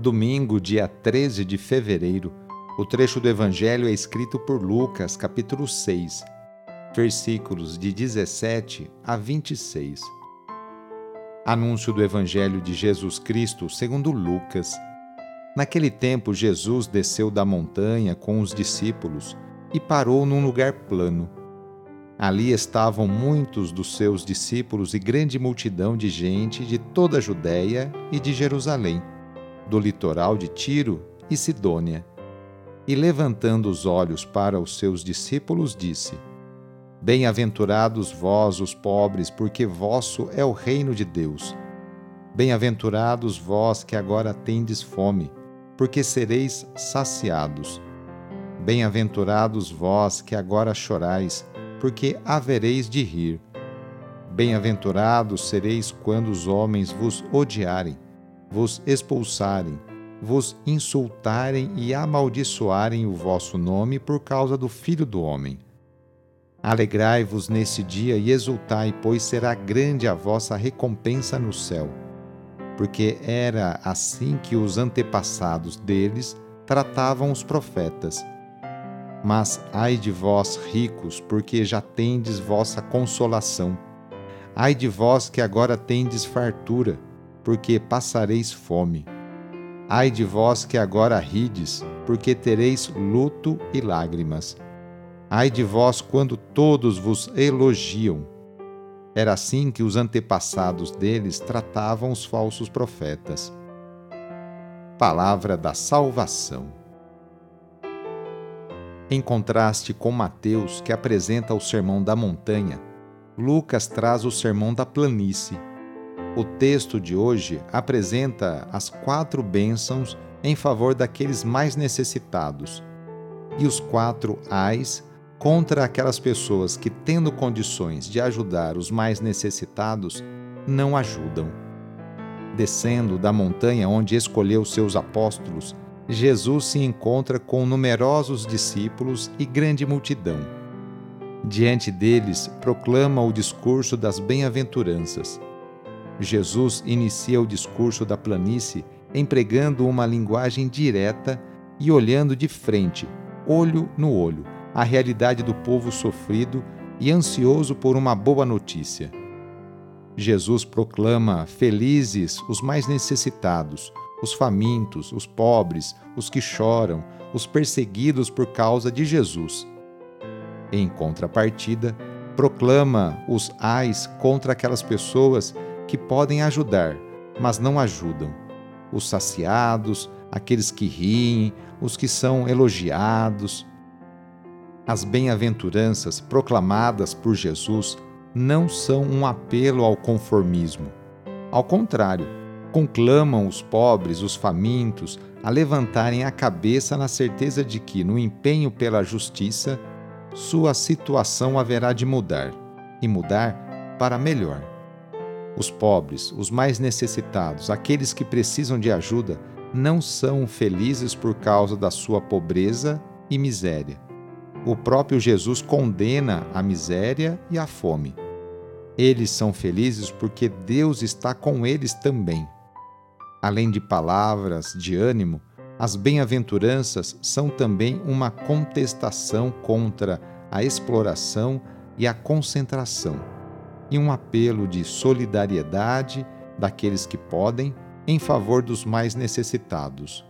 domingo, dia 13 de fevereiro. O trecho do Evangelho é escrito por Lucas, capítulo 6, versículos de 17 a 26. Anúncio do Evangelho de Jesus Cristo segundo Lucas. Naquele tempo, Jesus desceu da montanha com os discípulos e parou num lugar plano. Ali estavam muitos dos seus discípulos e grande multidão de gente de toda a Judéia e de Jerusalém do litoral de Tiro e Sidônia. E levantando os olhos para os seus discípulos, disse: Bem-aventurados vós, os pobres, porque vosso é o reino de Deus. Bem-aventurados vós que agora tendes fome, porque sereis saciados. Bem-aventurados vós que agora chorais, porque havereis de rir. Bem-aventurados sereis quando os homens vos odiarem vos expulsarem, vos insultarem e amaldiçoarem o vosso nome por causa do Filho do Homem. Alegrai-vos nesse dia e exultai, pois será grande a vossa recompensa no céu. Porque era assim que os antepassados deles tratavam os profetas. Mas ai de vós, ricos, porque já tendes vossa consolação. Ai de vós que agora tendes fartura porque passareis fome. Ai de vós que agora rides, porque tereis luto e lágrimas. Ai de vós quando todos vos elogiam. Era assim que os antepassados deles tratavam os falsos profetas. Palavra da Salvação. Em contraste com Mateus, que apresenta o Sermão da Montanha, Lucas traz o Sermão da Planície o texto de hoje apresenta as quatro bênçãos em favor daqueles mais necessitados e os quatro ais contra aquelas pessoas que, tendo condições de ajudar os mais necessitados, não ajudam. Descendo da montanha onde escolheu seus apóstolos, Jesus se encontra com numerosos discípulos e grande multidão. Diante deles, proclama o discurso das bem-aventuranças Jesus inicia o discurso da planície empregando uma linguagem direta e olhando de frente, olho no olho, a realidade do povo sofrido e ansioso por uma boa notícia. Jesus proclama felizes os mais necessitados, os famintos, os pobres, os que choram, os perseguidos por causa de Jesus. Em contrapartida, proclama os ais contra aquelas pessoas que podem ajudar, mas não ajudam. Os saciados, aqueles que riem, os que são elogiados. As bem-aventuranças proclamadas por Jesus não são um apelo ao conformismo. Ao contrário, conclamam os pobres, os famintos, a levantarem a cabeça na certeza de que, no empenho pela justiça, sua situação haverá de mudar, e mudar para melhor. Os pobres, os mais necessitados, aqueles que precisam de ajuda, não são felizes por causa da sua pobreza e miséria. O próprio Jesus condena a miséria e a fome. Eles são felizes porque Deus está com eles também. Além de palavras de ânimo, as bem-aventuranças são também uma contestação contra a exploração e a concentração e um apelo de solidariedade daqueles que podem em favor dos mais necessitados.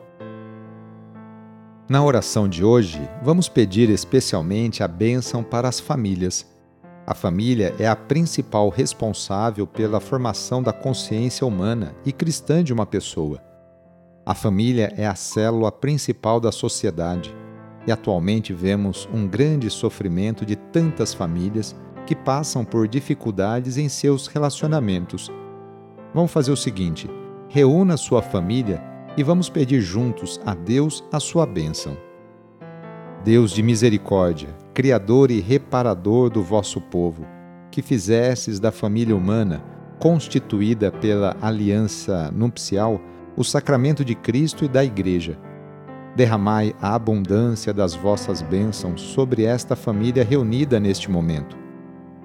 Na oração de hoje, vamos pedir especialmente a bênção para as famílias. A família é a principal responsável pela formação da consciência humana e cristã de uma pessoa. A família é a célula principal da sociedade e atualmente vemos um grande sofrimento de tantas famílias que passam por dificuldades em seus relacionamentos. Vamos fazer o seguinte: reúna sua família e vamos pedir juntos a Deus a sua bênção. Deus de misericórdia, Criador e reparador do vosso povo, que fizesses da família humana, constituída pela aliança nupcial, o sacramento de Cristo e da Igreja. Derramai a abundância das vossas bênçãos sobre esta família reunida neste momento,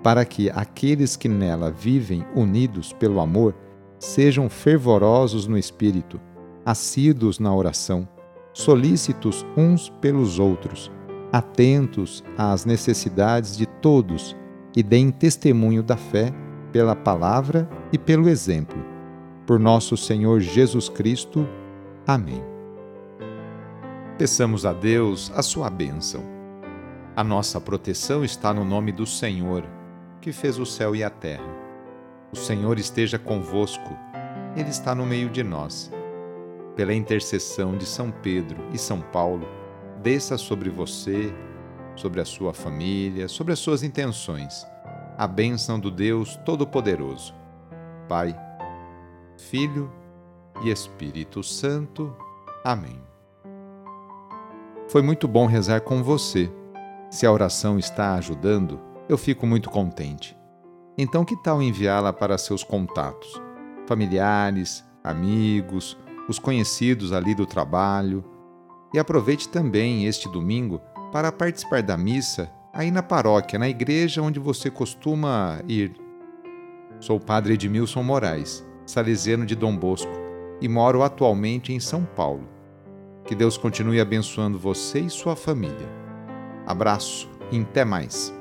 para que aqueles que nela vivem unidos pelo amor sejam fervorosos no espírito assíduos na oração, solícitos uns pelos outros, atentos às necessidades de todos e deem testemunho da fé pela palavra e pelo exemplo. Por nosso Senhor Jesus Cristo. Amém. Peçamos a Deus a sua bênção. A nossa proteção está no nome do Senhor, que fez o céu e a terra. O Senhor esteja convosco, Ele está no meio de nós pela intercessão de São Pedro e São Paulo, desça sobre você, sobre a sua família, sobre as suas intenções, a bênção do Deus Todo-Poderoso. Pai, Filho e Espírito Santo. Amém. Foi muito bom rezar com você. Se a oração está ajudando, eu fico muito contente. Então, que tal enviá-la para seus contatos, familiares, amigos, os conhecidos ali do trabalho. E aproveite também este domingo para participar da missa aí na paróquia, na igreja onde você costuma ir. Sou o padre Edmilson Moraes, salesiano de Dom Bosco, e moro atualmente em São Paulo. Que Deus continue abençoando você e sua família. Abraço e até mais.